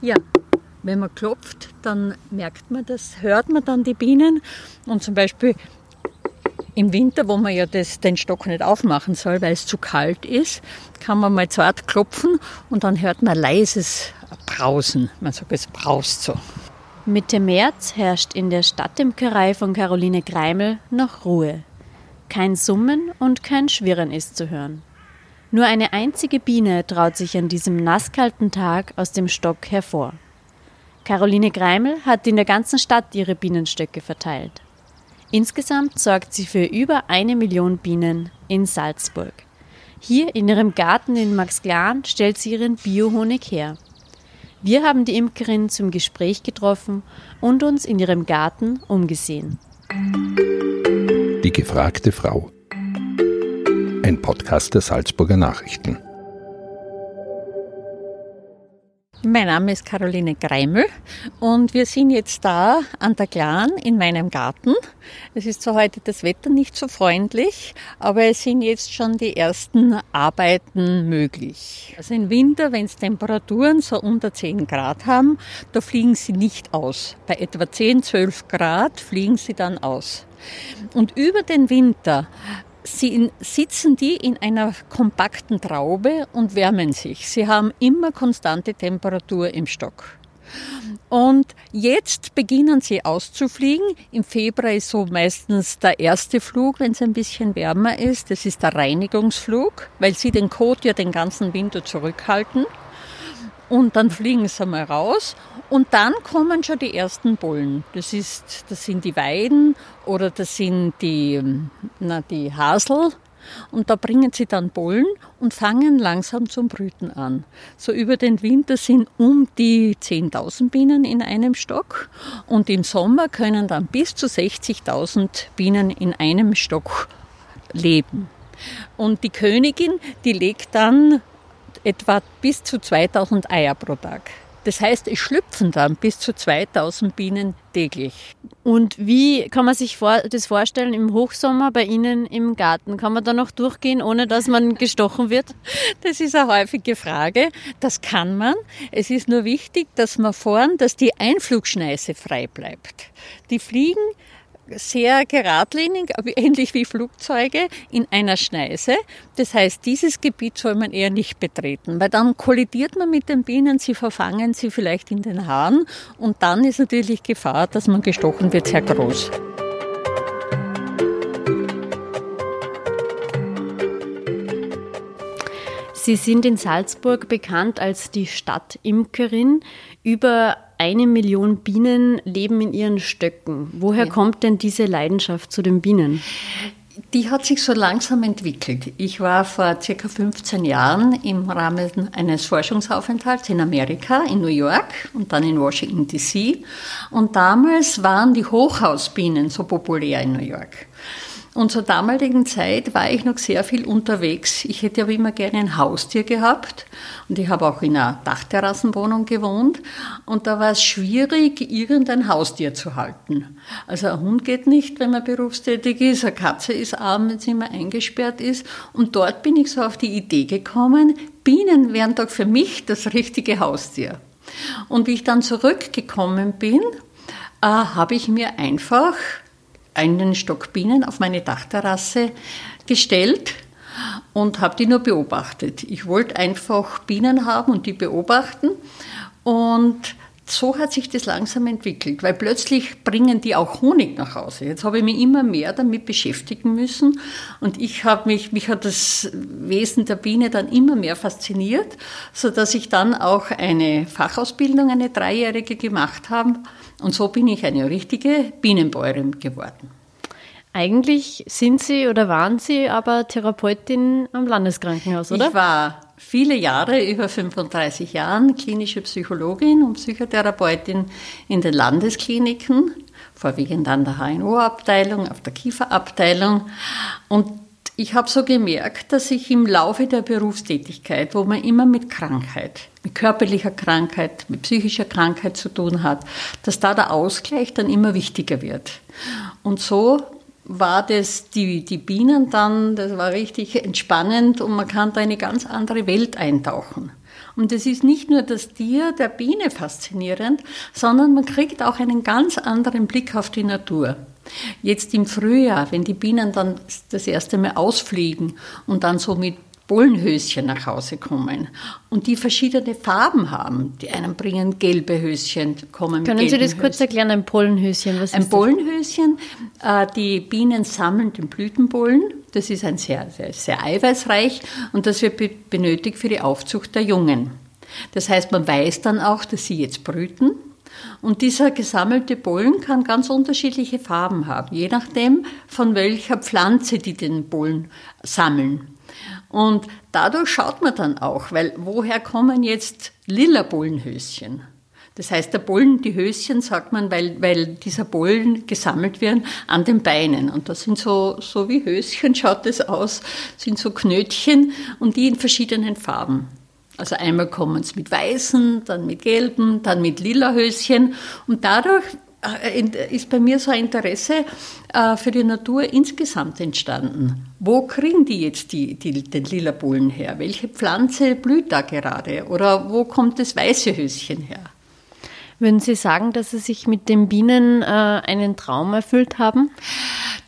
Ja, wenn man klopft, dann merkt man das, hört man dann die Bienen. Und zum Beispiel im Winter, wo man ja das, den Stock nicht aufmachen soll, weil es zu kalt ist, kann man mal zart klopfen und dann hört man leises Brausen. Man sagt, es braust so. Mitte März herrscht in der Stadtimkerei von Caroline Greimel noch Ruhe. Kein Summen und kein Schwirren ist zu hören. Nur eine einzige Biene traut sich an diesem nasskalten Tag aus dem Stock hervor. Caroline Greimel hat in der ganzen Stadt ihre Bienenstöcke verteilt. Insgesamt sorgt sie für über eine Million Bienen in Salzburg. Hier in ihrem Garten in Maxglan stellt sie ihren Biohonig her. Wir haben die Imkerin zum Gespräch getroffen und uns in ihrem Garten umgesehen. Die gefragte Frau. Ein Podcast der Salzburger Nachrichten. Mein Name ist Caroline Greimel und wir sind jetzt da an der Glan in meinem Garten. Es ist zwar heute das Wetter nicht so freundlich, aber es sind jetzt schon die ersten Arbeiten möglich. Also im Winter, wenn es Temperaturen so unter 10 Grad haben, da fliegen sie nicht aus. Bei etwa 10, 12 Grad fliegen sie dann aus. Und über den Winter sie sitzen die in einer kompakten Traube und wärmen sich. Sie haben immer konstante Temperatur im Stock. Und jetzt beginnen sie auszufliegen. Im Februar ist so meistens der erste Flug, wenn es ein bisschen wärmer ist. Das ist der Reinigungsflug, weil sie den Kot ja den ganzen Winter zurückhalten. Und dann fliegen sie mal raus und dann kommen schon die ersten Bullen. Das, ist, das sind die Weiden oder das sind die, na, die Hasel. Und da bringen sie dann Bullen und fangen langsam zum Brüten an. So über den Winter sind um die 10.000 Bienen in einem Stock und im Sommer können dann bis zu 60.000 Bienen in einem Stock leben. Und die Königin, die legt dann etwa bis zu 2000 Eier pro Tag. Das heißt, es schlüpfen dann bis zu 2000 Bienen täglich. Und wie kann man sich das vorstellen im Hochsommer bei Ihnen im Garten? Kann man da noch durchgehen, ohne dass man gestochen wird? Das ist eine häufige Frage. Das kann man. Es ist nur wichtig, dass man vorn, dass die Einflugschneise frei bleibt. Die fliegen sehr geradlinig, ähnlich wie Flugzeuge, in einer Schneise. Das heißt, dieses Gebiet soll man eher nicht betreten, weil dann kollidiert man mit den Bienen, sie verfangen sie vielleicht in den Haaren und dann ist natürlich Gefahr, dass man gestochen wird, sehr groß. Sie sind in Salzburg bekannt als die Stadtimkerin. Über eine Million Bienen leben in ihren Stöcken. Woher ja. kommt denn diese Leidenschaft zu den Bienen? Die hat sich so langsam entwickelt. Ich war vor circa 15 Jahren im Rahmen eines Forschungsaufenthalts in Amerika, in New York und dann in Washington DC. Und damals waren die Hochhausbienen so populär in New York. Und zur damaligen Zeit war ich noch sehr viel unterwegs. Ich hätte aber immer gerne ein Haustier gehabt. Und ich habe auch in einer Dachterrassenwohnung gewohnt. Und da war es schwierig, irgendein Haustier zu halten. Also ein Hund geht nicht, wenn man berufstätig ist. Eine Katze ist arm, wenn sie immer eingesperrt ist. Und dort bin ich so auf die Idee gekommen, Bienen wären doch für mich das richtige Haustier. Und wie ich dann zurückgekommen bin, äh, habe ich mir einfach einen Stock Bienen auf meine Dachterrasse gestellt und habe die nur beobachtet. Ich wollte einfach Bienen haben und die beobachten und so hat sich das langsam entwickelt, weil plötzlich bringen die auch Honig nach Hause. Jetzt habe ich mich immer mehr damit beschäftigen müssen und ich habe mich, mich hat das Wesen der Biene dann immer mehr fasziniert, so dass ich dann auch eine Fachausbildung, eine dreijährige gemacht habe und so bin ich eine richtige Bienenbäuerin geworden. Eigentlich sind Sie oder waren Sie aber Therapeutin am Landeskrankenhaus, oder? Ich war viele Jahre, über 35 Jahren, klinische Psychologin und Psychotherapeutin in den Landeskliniken, vorwiegend an der HNO-Abteilung, auf der Kieferabteilung. Und ich habe so gemerkt, dass ich im Laufe der Berufstätigkeit, wo man immer mit Krankheit, mit körperlicher Krankheit, mit psychischer Krankheit zu tun hat, dass da der Ausgleich dann immer wichtiger wird. Und so war das die, die Bienen dann, das war richtig entspannend und man kann da eine ganz andere Welt eintauchen. Und es ist nicht nur das Tier der Biene faszinierend, sondern man kriegt auch einen ganz anderen Blick auf die Natur. Jetzt im Frühjahr, wenn die Bienen dann das erste Mal ausfliegen und dann so mit Bullenhöschen nach Hause kommen und die verschiedene Farben haben. Die einen bringen gelbe Höschen, kommen Können Sie das Höschen. kurz erklären, ein Pollenhöschen? Was ein Pollenhöschen, äh, die Bienen sammeln den Blütenbollen. Das ist ein sehr, sehr, sehr eiweißreich und das wird benötigt für die Aufzucht der Jungen. Das heißt, man weiß dann auch, dass sie jetzt brüten. Und dieser gesammelte Bollen kann ganz unterschiedliche Farben haben, je nachdem, von welcher Pflanze die den Bollen sammeln. Und dadurch schaut man dann auch, weil woher kommen jetzt lila Bullenhöschen? Das heißt, der Bullen, die Höschen, sagt man, weil, weil dieser Bullen gesammelt werden an den Beinen. Und das sind so, so wie Höschen, schaut das aus, sind so Knötchen und die in verschiedenen Farben. Also einmal kommen es mit weißen, dann mit gelben, dann mit lila Höschen. Und dadurch äh, ist bei mir so ein Interesse äh, für die Natur insgesamt entstanden. Wo kriegen die jetzt die, die, den lila Bullen her? Welche Pflanze blüht da gerade? Oder wo kommt das weiße Höschen her? Würden Sie sagen, dass Sie sich mit den Bienen äh, einen Traum erfüllt haben?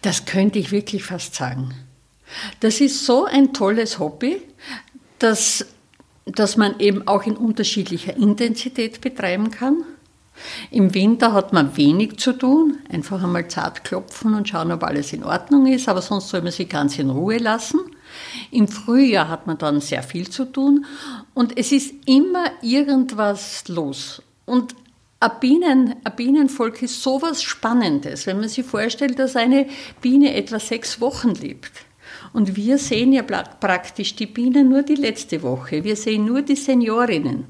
Das könnte ich wirklich fast sagen. Das ist so ein tolles Hobby, dass, dass man eben auch in unterschiedlicher Intensität betreiben kann. Im Winter hat man wenig zu tun, einfach einmal zart klopfen und schauen, ob alles in Ordnung ist, aber sonst soll man sie ganz in Ruhe lassen. Im Frühjahr hat man dann sehr viel zu tun und es ist immer irgendwas los. Und ein, Bienen, ein Bienenvolk ist sowas Spannendes, wenn man sich vorstellt, dass eine Biene etwa sechs Wochen lebt. Und wir sehen ja praktisch die Bienen nur die letzte Woche. Wir sehen nur die Seniorinnen.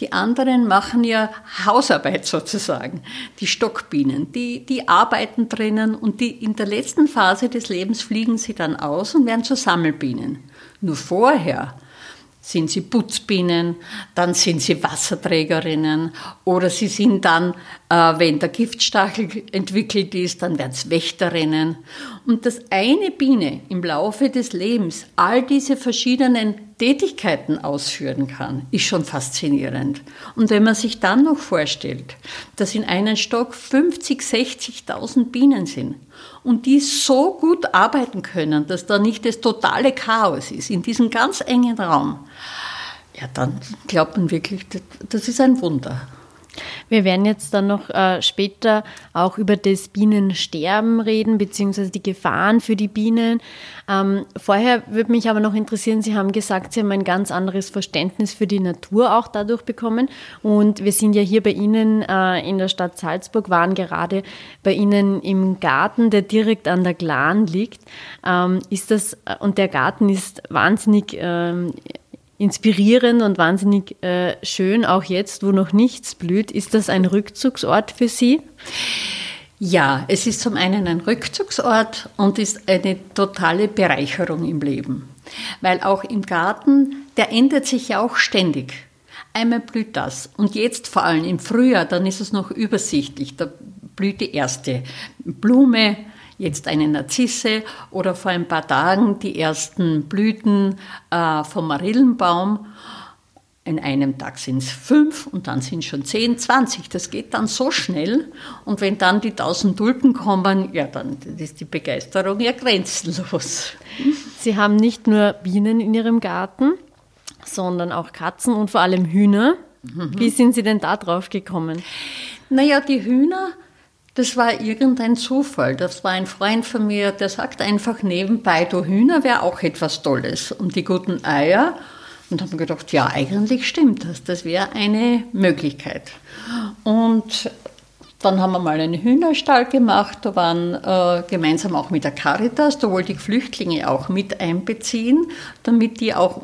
Die anderen machen ja Hausarbeit sozusagen. Die Stockbienen, die, die arbeiten drinnen und die, in der letzten Phase des Lebens fliegen sie dann aus und werden zu Sammelbienen. Nur vorher sind sie Putzbienen, dann sind sie Wasserträgerinnen oder sie sind dann, äh, wenn der Giftstachel entwickelt ist, dann werden es Wächterinnen. Und dass eine Biene im Laufe des Lebens all diese verschiedenen Tätigkeiten ausführen kann, ist schon faszinierend. Und wenn man sich dann noch vorstellt, dass in einem Stock 50, 60.000 Bienen sind und die so gut arbeiten können, dass da nicht das totale Chaos ist, in diesem ganz engen Raum, ja, dann glaubt man wirklich, das ist ein Wunder. Wir werden jetzt dann noch äh, später auch über das Bienensterben reden, beziehungsweise die Gefahren für die Bienen. Ähm, vorher würde mich aber noch interessieren, Sie haben gesagt, Sie haben ein ganz anderes Verständnis für die Natur auch dadurch bekommen. Und wir sind ja hier bei Ihnen äh, in der Stadt Salzburg, waren gerade bei Ihnen im Garten, der direkt an der Glan liegt. Ähm, ist das, und der Garten ist wahnsinnig ähm, inspirierend und wahnsinnig äh, schön, auch jetzt, wo noch nichts blüht. Ist das ein Rückzugsort für Sie? Ja, es ist zum einen ein Rückzugsort und ist eine totale Bereicherung im Leben. Weil auch im Garten, der ändert sich ja auch ständig. Einmal blüht das und jetzt vor allem im Frühjahr, dann ist es noch übersichtlich. Da blüht die erste Blume, jetzt eine Narzisse oder vor ein paar Tagen die ersten Blüten äh, vom Marillenbaum. In einem Tag sind es fünf und dann sind es schon zehn, zwanzig. Das geht dann so schnell. Und wenn dann die tausend Tulpen kommen, ja, dann ist die Begeisterung ja grenzenlos. Sie haben nicht nur Bienen in Ihrem Garten, sondern auch Katzen und vor allem Hühner. Mhm. Wie sind Sie denn da drauf gekommen? Naja, die Hühner das war irgendein Zufall. Das war ein Freund von mir, der sagt einfach nebenbei, du Hühner wäre auch etwas Tolles. Und die guten Eier. Und haben gedacht, ja, eigentlich stimmt das. Das wäre eine Möglichkeit. Und dann haben wir mal einen Hühnerstall gemacht. Da waren äh, gemeinsam auch mit der Caritas, da wollte ich Flüchtlinge auch mit einbeziehen, damit die auch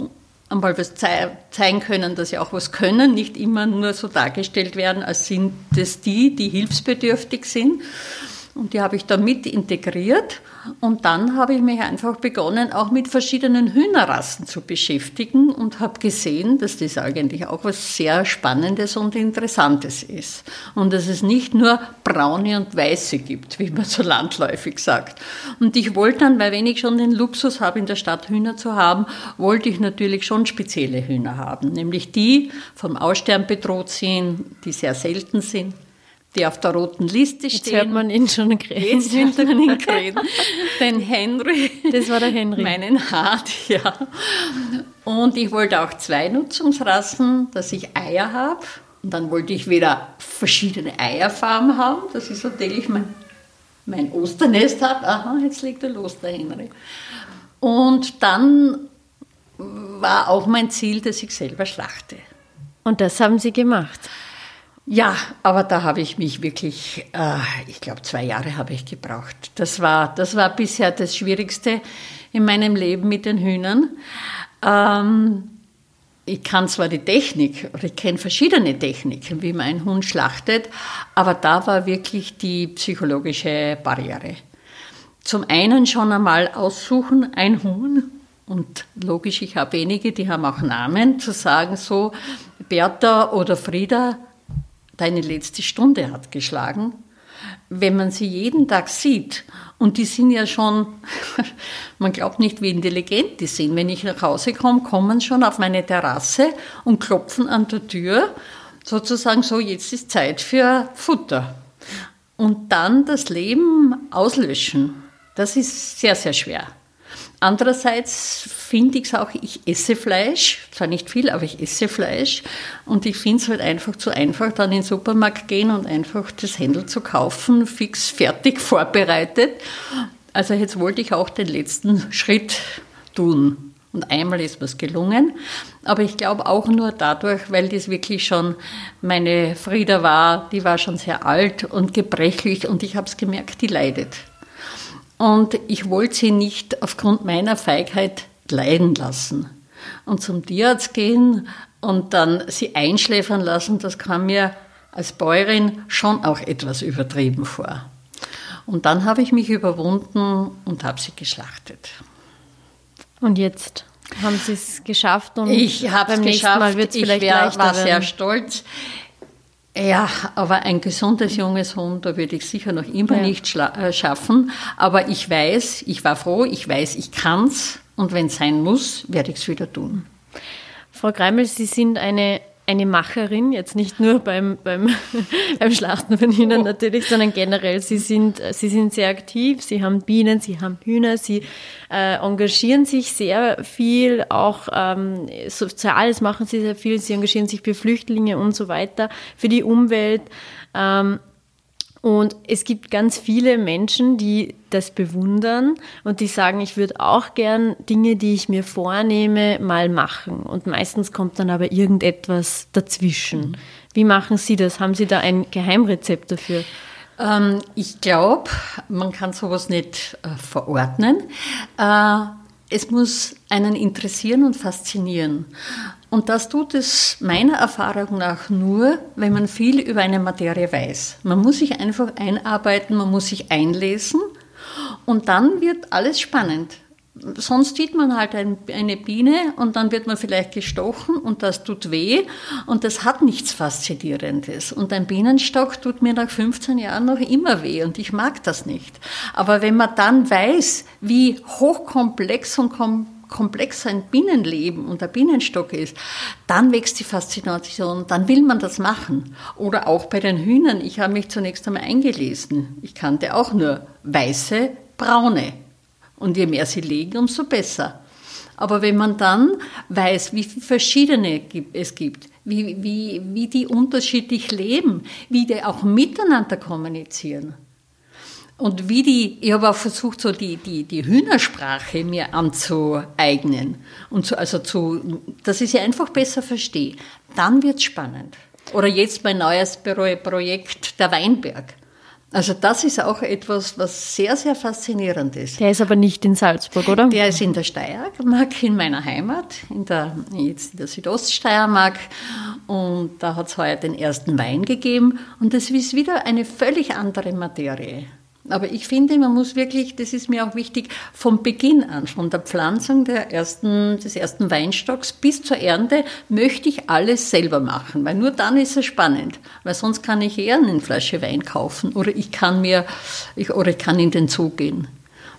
einmal was zeigen können, dass sie auch was können, nicht immer nur so dargestellt werden, als sind das die, die hilfsbedürftig sind. Und die habe ich da mit integriert. Und dann habe ich mich einfach begonnen, auch mit verschiedenen Hühnerrassen zu beschäftigen und habe gesehen, dass das eigentlich auch was sehr Spannendes und Interessantes ist. Und dass es nicht nur braune und weiße gibt, wie man so landläufig sagt. Und ich wollte dann, weil wenn ich schon den Luxus habe, in der Stadt Hühner zu haben, wollte ich natürlich schon spezielle Hühner haben. Nämlich die vom Aussterben bedroht sind, die sehr selten sind die auf der roten Liste stehen. Jetzt hört man ihn schon reden. Jetzt hört man ihn reden. Den Henry. Das war der Henry. Meinen Hart, ja. Und ich wollte auch zwei Nutzungsrassen, dass ich Eier habe. Und dann wollte ich wieder verschiedene Eierfarben haben, dass ich so täglich mein, mein Osternest habe. Aha, jetzt legt er los, der Henry. Und dann war auch mein Ziel, dass ich selber schlachte. Und das haben Sie gemacht? Ja, aber da habe ich mich wirklich, äh, ich glaube, zwei Jahre habe ich gebraucht. Das war, das war bisher das Schwierigste in meinem Leben mit den Hühnern. Ähm, ich kann zwar die Technik, oder ich kenne verschiedene Techniken, wie man einen Hund schlachtet, aber da war wirklich die psychologische Barriere. Zum einen schon einmal aussuchen, ein Huhn, und logisch, ich habe wenige, die haben auch Namen, zu sagen so, Bertha oder Frieda, deine letzte Stunde hat geschlagen. Wenn man sie jeden Tag sieht, und die sind ja schon, man glaubt nicht, wie intelligent die sind. Wenn ich nach Hause komme, kommen schon auf meine Terrasse und klopfen an der Tür, sozusagen so, jetzt ist Zeit für Futter. Und dann das Leben auslöschen, das ist sehr, sehr schwer. Andererseits finde ich es auch, ich esse Fleisch, zwar nicht viel, aber ich esse Fleisch und ich finde es halt einfach zu einfach, dann in den Supermarkt gehen und einfach das Händel zu kaufen, fix, fertig, vorbereitet. Also jetzt wollte ich auch den letzten Schritt tun. Und einmal ist mir es gelungen, aber ich glaube auch nur dadurch, weil das wirklich schon meine Frieda war, die war schon sehr alt und gebrechlich und ich habe es gemerkt, die leidet. Und ich wollte sie nicht aufgrund meiner Feigheit leiden lassen. Und zum Tierarzt gehen und dann sie einschläfern lassen, das kam mir als Bäuerin schon auch etwas übertrieben vor. Und dann habe ich mich überwunden und habe sie geschlachtet. Und jetzt haben Sie es geschafft und ich habe es geschafft. Mal wird's ich vielleicht wär, war sehr stolz. Ja, aber ein gesundes junges Hund, da würde ich sicher noch immer ja. nicht äh, schaffen. Aber ich weiß, ich war froh, ich weiß, ich kann's und wenn es sein muss, werde ich es wieder tun. Frau Greimel, Sie sind eine eine Macherin, jetzt nicht nur beim, beim, beim Schlachten von Hühnern oh. natürlich, sondern generell. Sie sind, sie sind sehr aktiv, sie haben Bienen, sie haben Hühner, sie äh, engagieren sich sehr viel, auch ähm, Soziales machen sie sehr viel, sie engagieren sich für Flüchtlinge und so weiter, für die Umwelt. Ähm, und es gibt ganz viele Menschen, die das bewundern und die sagen, ich würde auch gern Dinge, die ich mir vornehme, mal machen. Und meistens kommt dann aber irgendetwas dazwischen. Mhm. Wie machen Sie das? Haben Sie da ein Geheimrezept dafür? Ähm, ich glaube, man kann sowas nicht äh, verordnen. Äh, es muss einen interessieren und faszinieren. Und das tut es meiner Erfahrung nach nur, wenn man viel über eine Materie weiß. Man muss sich einfach einarbeiten, man muss sich einlesen und dann wird alles spannend. Sonst sieht man halt ein, eine Biene und dann wird man vielleicht gestochen und das tut weh und das hat nichts Faszinierendes. Und ein Bienenstock tut mir nach 15 Jahren noch immer weh und ich mag das nicht. Aber wenn man dann weiß, wie hochkomplex und komplex komplex ein Bienenleben und der Bienenstock ist, dann wächst die Faszination, dann will man das machen. Oder auch bei den Hühnern. Ich habe mich zunächst einmal eingelesen. Ich kannte auch nur weiße, braune. Und je mehr sie legen, umso besser. Aber wenn man dann weiß, wie viele verschiedene es gibt, wie, wie, wie die unterschiedlich leben, wie die auch miteinander kommunizieren, und wie die, ich habe auch versucht, so die, die, die Hühnersprache mir anzueignen und so, also zu, dass ich sie einfach besser verstehe. Dann wird es spannend. Oder jetzt mein neues Projekt, der Weinberg. Also das ist auch etwas, was sehr, sehr faszinierend ist. Der ist aber nicht in Salzburg, oder? Der ist in der Steiermark, in meiner Heimat, in der, jetzt in der Südoststeiermark. Und da hat es heuer den ersten Wein gegeben. Und das ist wieder eine völlig andere Materie. Aber ich finde, man muss wirklich, das ist mir auch wichtig, vom Beginn an, von der Pflanzung der ersten, des ersten Weinstocks bis zur Ernte, möchte ich alles selber machen, weil nur dann ist es spannend. Weil sonst kann ich eher eine Flasche Wein kaufen oder ich kann mir, ich, oder ich kann in den Zoo gehen.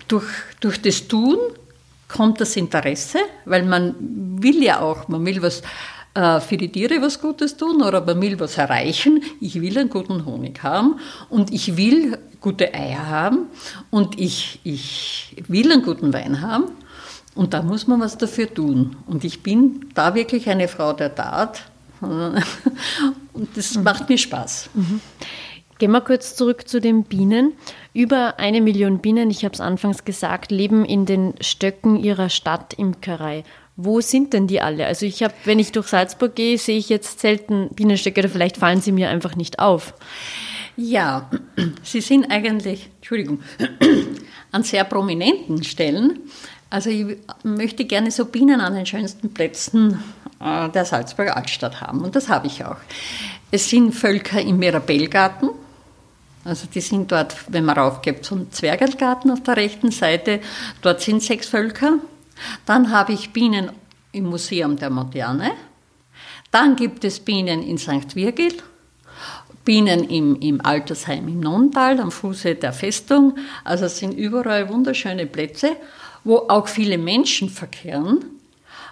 Durch, durch das Tun kommt das Interesse, weil man will ja auch, man will was für die Tiere was Gutes tun oder man will was erreichen. Ich will einen guten Honig haben und ich will gute Eier haben und ich, ich will einen guten Wein haben. Und da muss man was dafür tun. Und ich bin da wirklich eine Frau der Tat. Und das mhm. macht mir Spaß. Mhm. Gehen wir kurz zurück zu den Bienen. Über eine Million Bienen, ich habe es anfangs gesagt, leben in den Stöcken ihrer Stadtimkerei. Wo sind denn die alle? Also ich habe, wenn ich durch Salzburg gehe, sehe ich jetzt selten Bienenstöcke oder vielleicht fallen sie mir einfach nicht auf. Ja, sie sind eigentlich, Entschuldigung, an sehr prominenten Stellen. Also ich möchte gerne so Bienen an den schönsten Plätzen äh, der Salzburger Altstadt haben und das habe ich auch. Es sind Völker im Mirabellgarten, also die sind dort, wenn man raufgeht, so ein Zwergelgarten auf der rechten Seite, dort sind sechs Völker. Dann habe ich Bienen im Museum der Moderne. Dann gibt es Bienen in St. Virgil Bienen im, im Altersheim im Nonntal am Fuße der Festung. Also es sind überall wunderschöne Plätze, wo auch viele Menschen verkehren.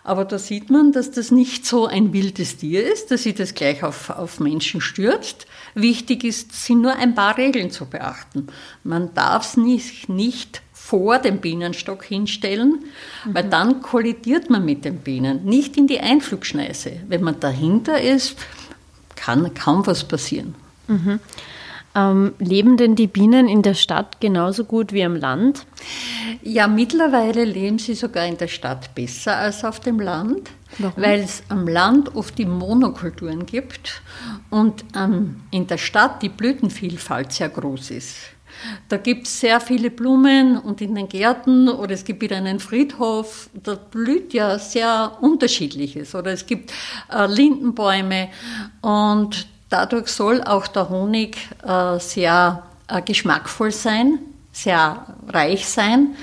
Aber da sieht man, dass das nicht so ein wildes Tier ist, dass sich das gleich auf, auf Menschen stürzt. Wichtig ist, sind nur ein paar Regeln zu beachten. Man darf es nicht, nicht vor dem Bienenstock hinstellen, mhm. weil dann kollidiert man mit den Bienen, nicht in die Einflugschneise. Wenn man dahinter ist, kann kaum was passieren. Mhm. Ähm, leben denn die Bienen in der Stadt genauso gut wie am Land? Ja, mittlerweile leben sie sogar in der Stadt besser als auf dem Land, weil es am Land oft die Monokulturen gibt und ähm, in der Stadt die Blütenvielfalt sehr groß ist. Da gibt es sehr viele Blumen und in den Gärten oder es gibt wieder einen Friedhof, da blüht ja sehr unterschiedliches. Oder es gibt äh, Lindenbäume und dadurch soll auch der Honig äh, sehr äh, geschmackvoll sein, sehr reich sein.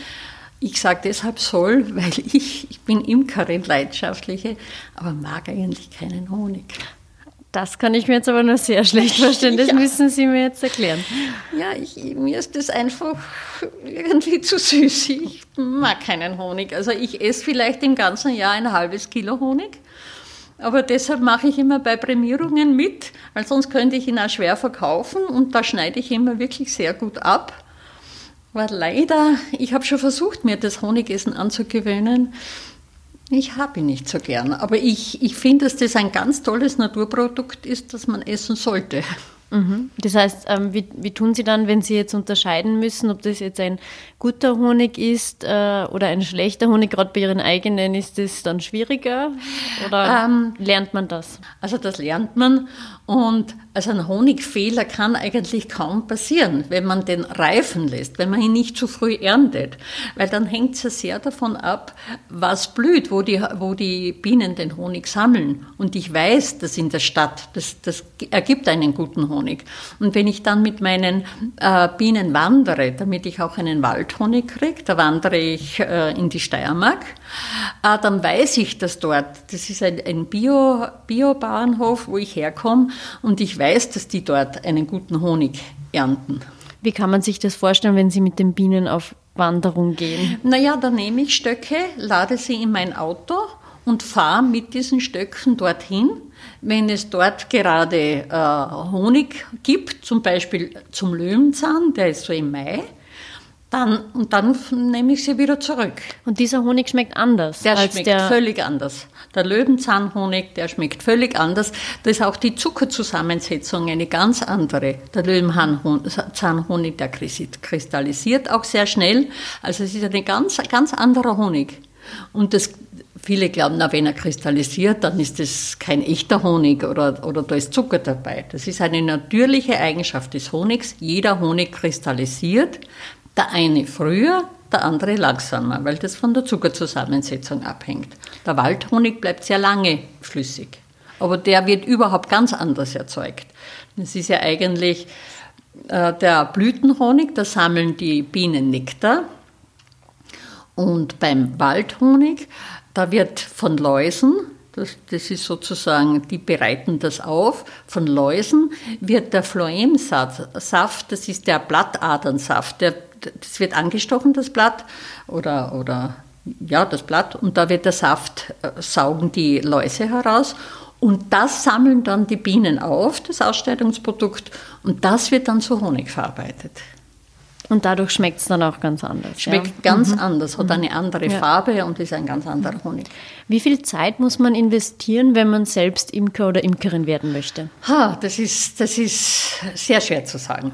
Ich sage deshalb soll, weil ich, ich bin Imkerin leidenschaftliche, aber mag eigentlich keinen Honig. Das kann ich mir jetzt aber nur sehr schlecht vorstellen. Das ja. müssen Sie mir jetzt erklären. Ja, ich, mir ist das einfach irgendwie zu süß. Ich mag keinen Honig. Also ich esse vielleicht im ganzen Jahr ein halbes Kilo Honig. Aber deshalb mache ich immer bei Prämierungen mit, weil sonst könnte ich ihn auch schwer verkaufen und da schneide ich immer wirklich sehr gut ab. Aber leider, ich habe schon versucht, mir das Honigessen anzugewöhnen. Ich habe ihn nicht so gern, aber ich, ich finde, dass das ein ganz tolles Naturprodukt ist, das man essen sollte. Mhm. Das heißt, ähm, wie, wie tun Sie dann, wenn Sie jetzt unterscheiden müssen, ob das jetzt ein guter Honig ist äh, oder ein schlechter Honig? Gerade bei Ihren eigenen ist das dann schwieriger oder ähm, lernt man das? Also das lernt man und also ein Honigfehler kann eigentlich kaum passieren, wenn man den reifen lässt, wenn man ihn nicht zu früh erntet, weil dann hängt es ja sehr davon ab, was blüht, wo die, wo die Bienen den Honig sammeln. Und ich weiß, dass in der Stadt, das, das ergibt einen guten Honig. Und wenn ich dann mit meinen äh, Bienen wandere, damit ich auch einen Waldhonig kriege, da wandere ich äh, in die Steiermark, äh, dann weiß ich, dass dort, das ist ein, ein Bio, Bio-Bauernhof, wo ich herkomme, und ich weiß, dass die dort einen guten Honig ernten. Wie kann man sich das vorstellen, wenn Sie mit den Bienen auf Wanderung gehen? Naja, da nehme ich Stöcke, lade sie in mein Auto und fahre mit diesen Stöcken dorthin. Wenn es dort gerade äh, Honig gibt, zum Beispiel zum Löwenzahn, der ist so im Mai, dann, und dann nehme ich sie wieder zurück. Und dieser Honig schmeckt anders? Der schmeckt der völlig anders. Der Löwenzahnhonig, der schmeckt völlig anders. Da ist auch die Zuckerzusammensetzung eine ganz andere. Der Löwenzahnhonig, der kristallisiert auch sehr schnell. Also es ist ein ganz, ganz anderer Honig. Und das, viele glauben, na, wenn er kristallisiert, dann ist das kein echter Honig oder, oder da ist Zucker dabei. Das ist eine natürliche Eigenschaft des Honigs. Jeder Honig kristallisiert. Der eine früher, der andere langsamer, weil das von der Zuckerzusammensetzung abhängt. Der Waldhonig bleibt sehr lange flüssig, aber der wird überhaupt ganz anders erzeugt. Das ist ja eigentlich äh, der Blütenhonig, da sammeln die Bienen Nektar. Und beim Waldhonig, da wird von Läusen, das, das ist sozusagen, die bereiten das auf, von Läusen wird der Phloemsaft, das ist der Blattadernsaft, der, das wird angestochen, das Blatt, oder, oder ja, das Blatt, und da wird der Saft, äh, saugen die Läuse heraus und das sammeln dann die Bienen auf, das Ausscheidungsprodukt, und das wird dann zu Honig verarbeitet. Und dadurch schmeckt es dann auch ganz anders. Schmeckt ja? ganz mhm. anders, hat eine andere ja. Farbe und ist ein ganz anderer Honig. Wie viel Zeit muss man investieren, wenn man selbst Imker oder Imkerin werden möchte? Ha, das ist, das ist sehr schwer zu sagen.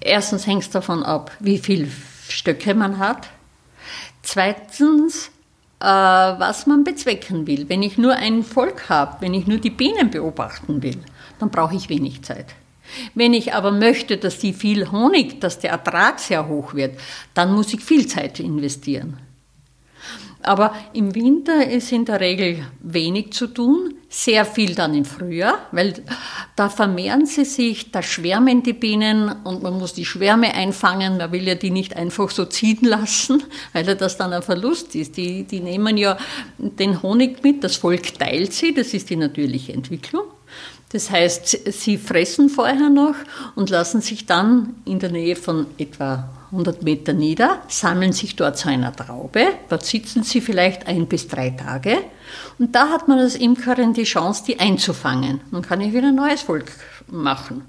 Erstens hängt es davon ab, wie viele Stöcke man hat. Zweitens, äh, was man bezwecken will. Wenn ich nur ein Volk habe, wenn ich nur die Bienen beobachten will, dann brauche ich wenig Zeit. Wenn ich aber möchte, dass die viel Honig, dass der Ertrag sehr hoch wird, dann muss ich viel Zeit investieren. Aber im Winter ist in der Regel wenig zu tun, sehr viel dann im Frühjahr, weil da vermehren sie sich, da schwärmen die Bienen und man muss die Schwärme einfangen. Man will ja die nicht einfach so ziehen lassen, weil das dann ein Verlust ist. Die, die nehmen ja den Honig mit, das Volk teilt sie, das ist die natürliche Entwicklung. Das heißt, sie fressen vorher noch und lassen sich dann in der Nähe von etwa 100 Meter nieder, sammeln sich dort zu einer Traube. Dort sitzen sie vielleicht ein bis drei Tage. Und da hat man als Imkerin die Chance, die einzufangen. Dann kann ich wieder ein neues Volk machen.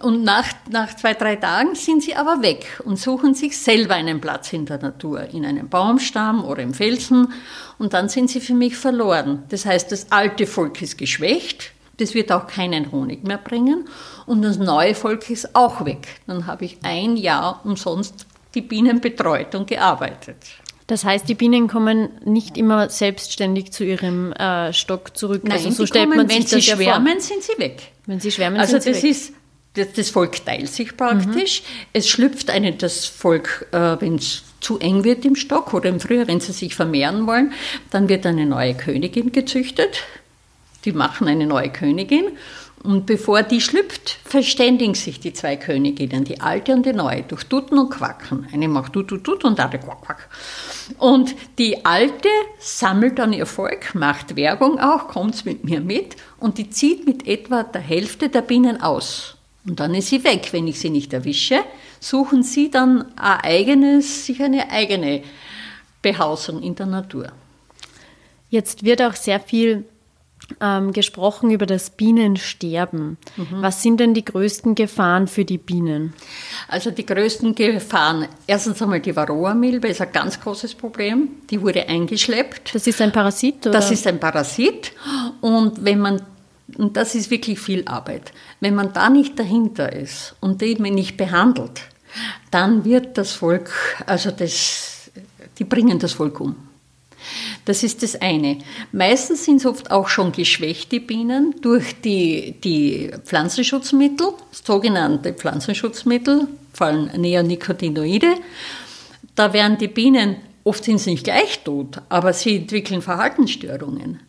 Und nach, nach zwei, drei Tagen sind sie aber weg und suchen sich selber einen Platz in der Natur, in einem Baumstamm oder im Felsen. Und dann sind sie für mich verloren. Das heißt, das alte Volk ist geschwächt das wird auch keinen Honig mehr bringen. Und das neue Volk ist auch weg. Dann habe ich ein Jahr umsonst die Bienen betreut und gearbeitet. Das heißt, die Bienen kommen nicht immer selbstständig zu ihrem äh, Stock zurück. Nein, also so stellt kommen, man sich wenn sie schwärmen, sind sie weg. Wenn sie schwärmen, also sind sie das weg. Ist, das, das Volk teilt sich praktisch. Mhm. Es schlüpft eine, das Volk, äh, wenn es zu eng wird im Stock oder im Frühjahr, wenn sie sich vermehren wollen, dann wird eine neue Königin gezüchtet die machen eine neue Königin. Und bevor die schlüpft, verständigen sich die zwei Königinnen, die alte und die neue, durch Tuten und Quacken. Eine macht Tut, Tut, Tut und andere Quack, Quack. Und die alte sammelt dann ihr Volk, macht Werbung auch, kommt mit mir mit und die zieht mit etwa der Hälfte der Bienen aus. Und dann ist sie weg. Wenn ich sie nicht erwische, suchen sie dann ein eigenes, sich eine eigene Behausung in der Natur. Jetzt wird auch sehr viel ähm, gesprochen über das Bienensterben. Mhm. Was sind denn die größten Gefahren für die Bienen? Also die größten Gefahren, erstens einmal die Varroa-Milbe ist ein ganz großes Problem. Die wurde eingeschleppt. Das ist ein Parasit? Oder? Das ist ein Parasit. Und wenn man und das ist wirklich viel Arbeit. Wenn man da nicht dahinter ist und den nicht behandelt, dann wird das Volk, also das, die bringen das Volk um. Das ist das eine. Meistens sind es oft auch schon geschwächte Bienen durch die, die Pflanzenschutzmittel, sogenannte Pflanzenschutzmittel, vor allem Neonicotinoide. Da werden die Bienen, oft sind sie nicht gleich tot, aber sie entwickeln Verhaltensstörungen.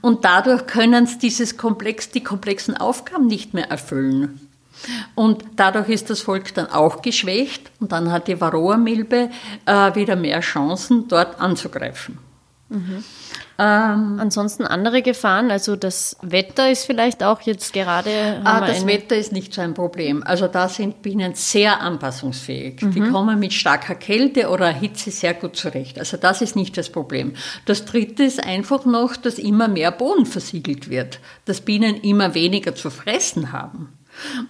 Und dadurch können sie dieses Komplex, die komplexen Aufgaben nicht mehr erfüllen. Und dadurch ist das Volk dann auch geschwächt und dann hat die Varroa-Milbe äh, wieder mehr Chancen, dort anzugreifen. Mhm. Ähm, Ansonsten andere Gefahren, also das Wetter ist vielleicht auch jetzt gerade. Ah, das Wetter ist nicht so ein Problem. Also da sind Bienen sehr anpassungsfähig. Mhm. Die kommen mit starker Kälte oder Hitze sehr gut zurecht. Also das ist nicht das Problem. Das dritte ist einfach noch, dass immer mehr Boden versiegelt wird, dass Bienen immer weniger zu fressen haben.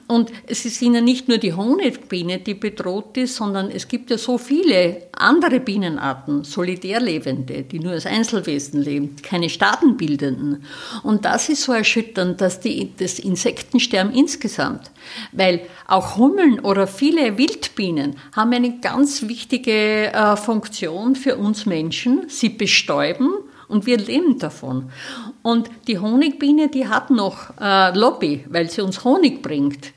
Und es sind ja nicht nur die Honigbiene, die bedroht ist, sondern es gibt ja so viele andere Bienenarten, solitärlebende, die nur als Einzelwesen leben, keine Staatenbildenden. Und das ist so erschütternd, dass die, das Insektensterben insgesamt, weil auch Hummeln oder viele Wildbienen haben eine ganz wichtige äh, Funktion für uns Menschen. Sie bestäuben und wir leben davon. Und die Honigbiene, die hat noch äh, Lobby, weil sie uns Honig bringt.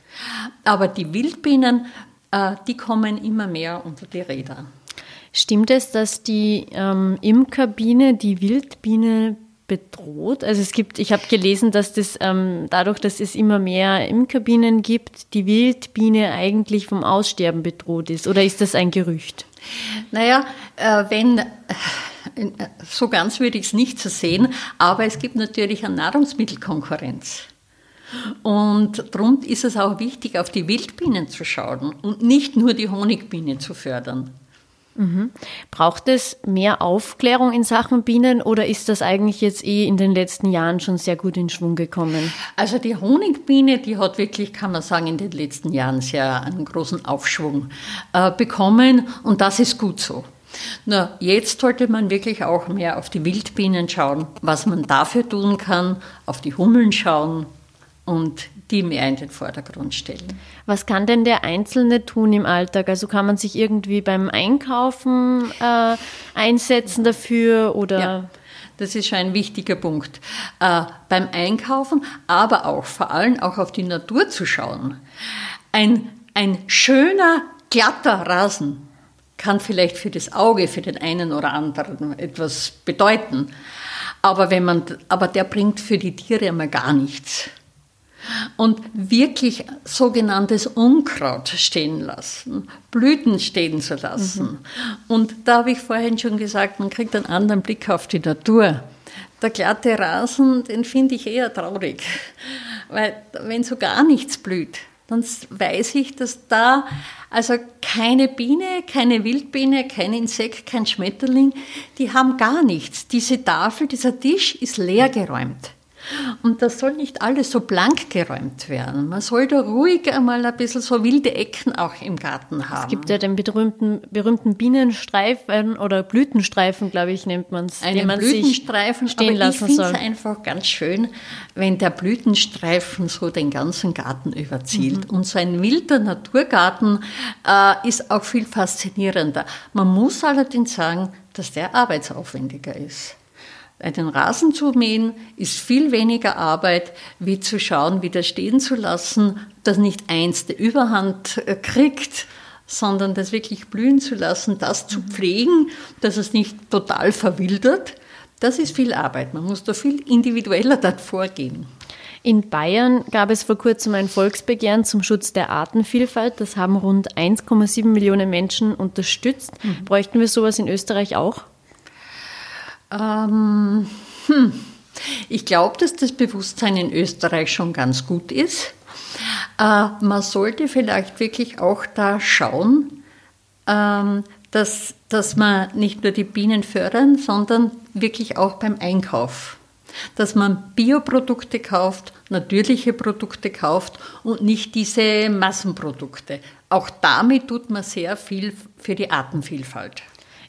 Aber die Wildbienen, äh, die kommen immer mehr unter die Räder. Stimmt es, dass die ähm, Imkerbiene die Wildbiene bedroht? Also es gibt, ich habe gelesen, dass das ähm, dadurch, dass es immer mehr Imkerbienen gibt, die Wildbiene eigentlich vom Aussterben bedroht ist. Oder ist das ein Gerücht? Naja, äh, wenn so ganz würde ich es nicht so sehen, aber es gibt natürlich eine Nahrungsmittelkonkurrenz. Und darum ist es auch wichtig, auf die Wildbienen zu schauen und nicht nur die Honigbiene zu fördern. Mhm. Braucht es mehr Aufklärung in Sachen Bienen oder ist das eigentlich jetzt eh in den letzten Jahren schon sehr gut in Schwung gekommen? Also die Honigbiene, die hat wirklich, kann man sagen, in den letzten Jahren sehr einen großen Aufschwung äh, bekommen und das ist gut so. Na, jetzt sollte man wirklich auch mehr auf die Wildbienen schauen, was man dafür tun kann, auf die Hummeln schauen und die mehr in den Vordergrund stellen. Was kann denn der Einzelne tun im Alltag? Also kann man sich irgendwie beim Einkaufen äh, einsetzen dafür oder? Ja. Das ist schon ein wichtiger Punkt. Äh, beim Einkaufen, aber auch vor allem auch auf die Natur zu schauen. Ein, ein schöner, glatter Rasen kann vielleicht für das Auge, für den einen oder anderen etwas bedeuten. Aber, wenn man, aber der bringt für die Tiere einmal gar nichts und wirklich sogenanntes Unkraut stehen lassen, Blüten stehen zu lassen. Mhm. Und da habe ich vorhin schon gesagt, man kriegt einen anderen Blick auf die Natur. Der glatte Rasen, den finde ich eher traurig, weil wenn so gar nichts blüht, dann weiß ich, dass da also keine Biene, keine Wildbiene, kein Insekt, kein Schmetterling, die haben gar nichts. Diese Tafel, dieser Tisch ist leergeräumt. Und das soll nicht alles so blank geräumt werden. Man soll da ruhig einmal ein bisschen so wilde Ecken auch im Garten haben. Es gibt ja den berühmten, berühmten Bienenstreifen oder Blütenstreifen, glaube ich, nennt man es. Einen man Blütenstreifen stehen lassen soll. Ich finde es einfach ganz schön, wenn der Blütenstreifen so den ganzen Garten überzieht. Mhm. Und so ein wilder Naturgarten äh, ist auch viel faszinierender. Man muss allerdings sagen, dass der arbeitsaufwendiger ist. Einen Rasen zu mähen ist viel weniger Arbeit, wie zu schauen, wieder stehen zu lassen, dass nicht eins der Überhand äh, kriegt, sondern das wirklich blühen zu lassen, das zu pflegen, dass es nicht total verwildert. Das ist viel Arbeit. Man muss da viel individueller dort vorgehen. In Bayern gab es vor kurzem ein Volksbegehren zum Schutz der Artenvielfalt. Das haben rund 1,7 Millionen Menschen unterstützt. Mhm. Bräuchten wir sowas in Österreich auch? Ähm, hm. Ich glaube, dass das Bewusstsein in Österreich schon ganz gut ist. Äh, man sollte vielleicht wirklich auch da schauen, ähm, dass, dass man nicht nur die Bienen fördern, sondern wirklich auch beim Einkauf. Dass man Bioprodukte kauft, natürliche Produkte kauft und nicht diese Massenprodukte. Auch damit tut man sehr viel für die Artenvielfalt.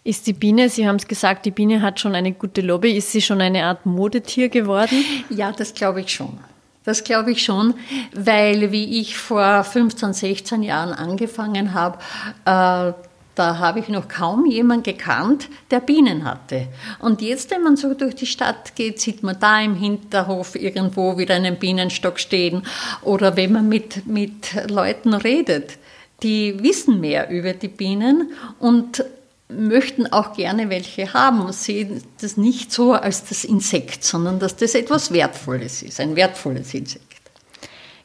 Ist die Biene, Sie haben es gesagt, die Biene hat schon eine gute Lobby. Ist sie schon eine Art Modetier geworden? Ja, das glaube ich schon. Das glaube ich schon, weil wie ich vor 15, 16 Jahren angefangen habe, äh, da habe ich noch kaum jemanden gekannt, der Bienen hatte. Und jetzt, wenn man so durch die Stadt geht, sieht man da im Hinterhof irgendwo wieder einen Bienenstock stehen. Oder wenn man mit, mit Leuten redet, die wissen mehr über die Bienen und möchten auch gerne welche haben und sehen das nicht so als das Insekt, sondern dass das etwas Wertvolles ist, ein wertvolles Insekt.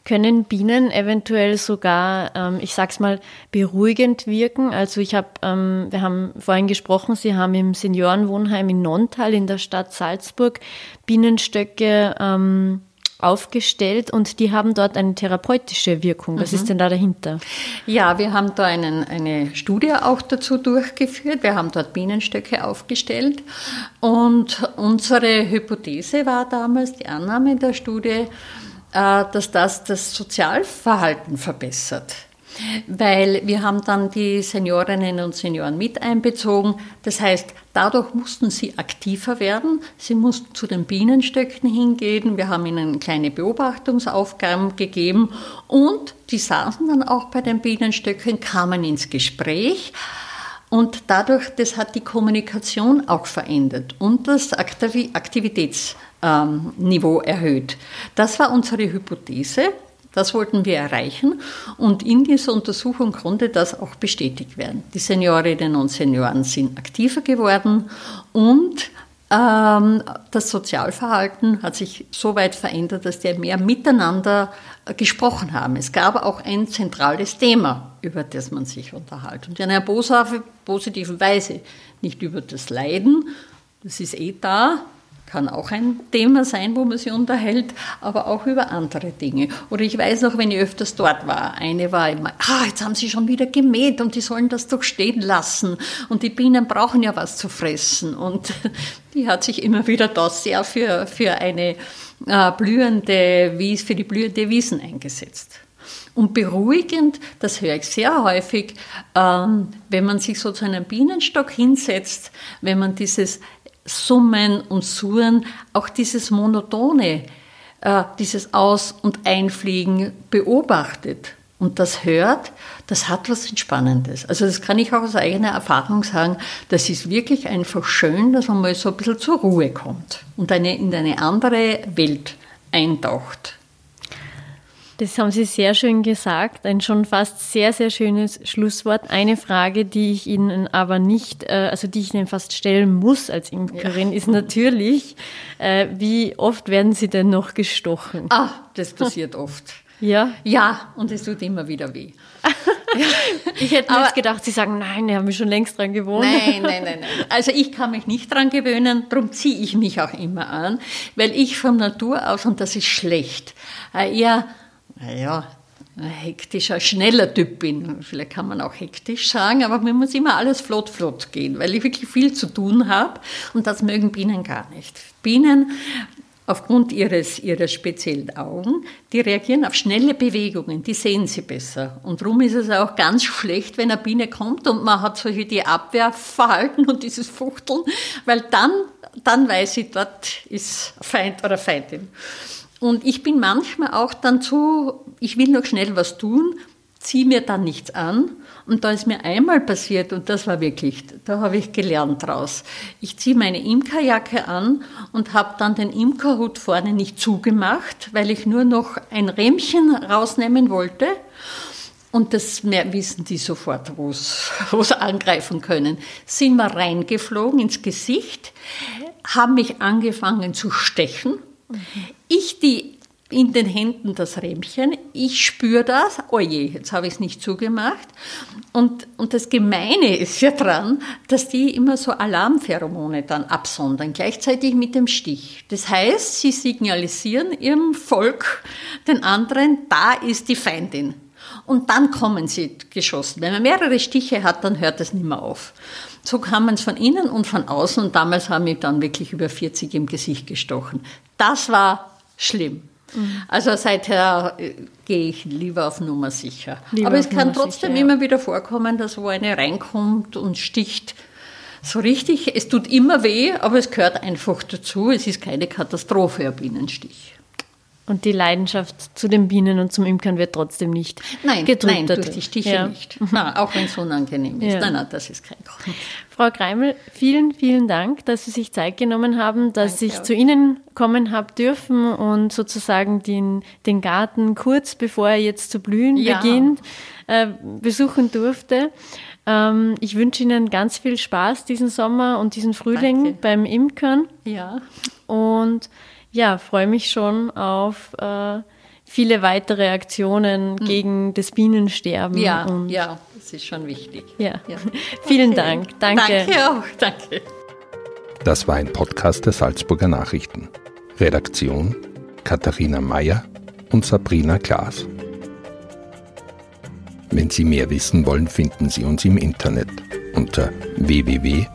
Können Bienen eventuell sogar, ähm, ich sag's mal, beruhigend wirken? Also ich habe, ähm, wir haben vorhin gesprochen, Sie haben im Seniorenwohnheim in Nontal in der Stadt Salzburg Bienenstöcke ähm, aufgestellt und die haben dort eine therapeutische Wirkung. Was mhm. ist denn da dahinter? Ja, wir haben da einen, eine Studie auch dazu durchgeführt. Wir haben dort Bienenstöcke aufgestellt und unsere Hypothese war damals, die Annahme der Studie, äh, dass das das Sozialverhalten verbessert weil wir haben dann die Seniorinnen und Senioren mit einbezogen. Das heißt, dadurch mussten sie aktiver werden. Sie mussten zu den Bienenstöcken hingehen. Wir haben ihnen kleine Beobachtungsaufgaben gegeben und die saßen dann auch bei den Bienenstöcken, kamen ins Gespräch. Und dadurch, das hat die Kommunikation auch verändert und das Aktivitätsniveau erhöht. Das war unsere Hypothese. Das wollten wir erreichen und in dieser Untersuchung konnte das auch bestätigt werden. Die Seniorinnen und Senioren sind aktiver geworden und Ähm, das Sozialverhalten hat sich so weit verändert, dass die mehr miteinander äh, gesprochen haben. Es gab auch ein zentrales Thema, über das man sich unterhält. Und in einer positiven Weise. Nicht über das Leiden, das ist eh da, kann auch ein Thema sein, wo man sich unterhält, aber auch über andere Dinge. Oder ich weiß noch, wenn ich öfters dort war, eine war immer, ah, jetzt haben sie schon wieder gemäht und die sollen das doch stehen lassen und die Bienen brauchen ja was zu fressen. Und die hat sich immer wieder da sehr für, für eine äh, blühende Wies, für die blühende Wiesen eingesetzt. Und beruhigend, das höre ich sehr häufig, ähm, wenn man sich so zu einem Bienenstock hinsetzt, wenn man dieses Summen und Surren, auch dieses Monotone, äh, dieses Aus- und Einfliegen beobachtet und das hört, das hat was Entspannendes. Also das kann ich auch aus eigener Erfahrung sagen, das ist wirklich einfach schön, dass man mal so ein bisschen zur Ruhe kommt und eine, in eine andere Welt eintaucht. Das haben Sie sehr schön gesagt. Ein schon fast sehr, sehr schönes Schlusswort. Eine Frage, die ich Ihnen aber nicht, äh, also die ich Ihnen fast stellen muss als Imkerin, ja. ist natürlich, äh, wie oft werden Sie denn noch gestochen? Ah, das passiert oft. Ja? Ja, und es tut immer wieder weh. ich hätte mir jetzt gedacht, Sie sagen, nein, ich habe mich schon längst dran gewohnt. Nein, nein, nein, nein. Also ich kann mich nicht dran gewöhnen, darum ziehe ich mich auch immer an, weil ich von Natur aus, und das ist schlecht, äh, eher naja, ein hektischer, schneller Typ bin. Vielleicht kann man auch hektisch sagen, aber mir muss immer alles flott, flott gehen, weil ich wirklich viel zu tun habe und das mögen Bienen gar nicht. Bienen, aufgrund ihres, ihrer speziellen Augen, die reagieren auf schnelle Bewegungen, die sehen sie besser. Und darum ist es auch ganz schlecht, wenn eine Biene kommt und man hat solche die Abwehrverhalten und dieses Fuchteln, weil dann, dann weiß ich, dort ist Feind oder Feindin. Und ich bin manchmal auch dann zu, ich will noch schnell was tun, ziehe mir dann nichts an. Und da ist mir einmal passiert, und das war wirklich, da habe ich gelernt draus. Ich ziehe meine Imkerjacke an und habe dann den Imkerhut vorne nicht zugemacht, weil ich nur noch ein Rähmchen rausnehmen wollte. Und das wissen die sofort, wo sie angreifen können. Sind wir reingeflogen ins Gesicht, haben mich angefangen zu stechen ich die in den Händen das Rähmchen, ich spüre das, oje, oh jetzt habe ich es nicht zugemacht. Und, und das Gemeine ist ja dran, dass die immer so Alarmpheromone dann absondern, gleichzeitig mit dem Stich. Das heißt, sie signalisieren ihrem Volk, den anderen, da ist die Feindin. Und dann kommen sie geschossen. Wenn man mehrere Stiche hat, dann hört es nicht mehr auf. So man es von innen und von außen. Und damals haben mich dann wirklich über 40 im Gesicht gestochen. Das war schlimm. Mhm. Also seither äh, gehe ich lieber auf Nummer sicher. Lieber Aber es kann trotzdem sicher, ja. immer wieder vorkommen, dass wo eine reinkommt und sticht. So richtig, es tut immer weh, aber es gehört einfach dazu. Es ist keine Katastrophe, ein Bienenstich. Und die Leidenschaft zu den Bienen und zum Imkern wird trotzdem nicht nein, gedrückt. Nein, durch die Stiche ja. nicht. Na, auch wenn es unangenehm ist. Ja. Nein, nein, das ist kein Grund. Frau Greimel, vielen, vielen Dank, dass Sie sich Zeit genommen haben, dass Danke ich auch. zu Ihnen kommen habe dürfen und sozusagen den, den Garten kurz bevor er jetzt zu blühen ja. beginnt, äh, besuchen durfte. Ähm, ich wünsche Ihnen ganz viel Spaß diesen Sommer und diesen Frühling Danke. beim Imkern. Ja. Und ja, freue mich schon auf äh, viele weitere Aktionen mhm. gegen das Bienensterben. Ja, ja, das ist schon wichtig. Ja, ja. vielen okay. Dank. Danke. Danke auch. Danke. Das war ein Podcast der Salzburger Nachrichten. Redaktion Katharina Mayer und Sabrina Klaas. Wenn Sie mehr wissen wollen, finden Sie uns im Internet unter www.sn.at.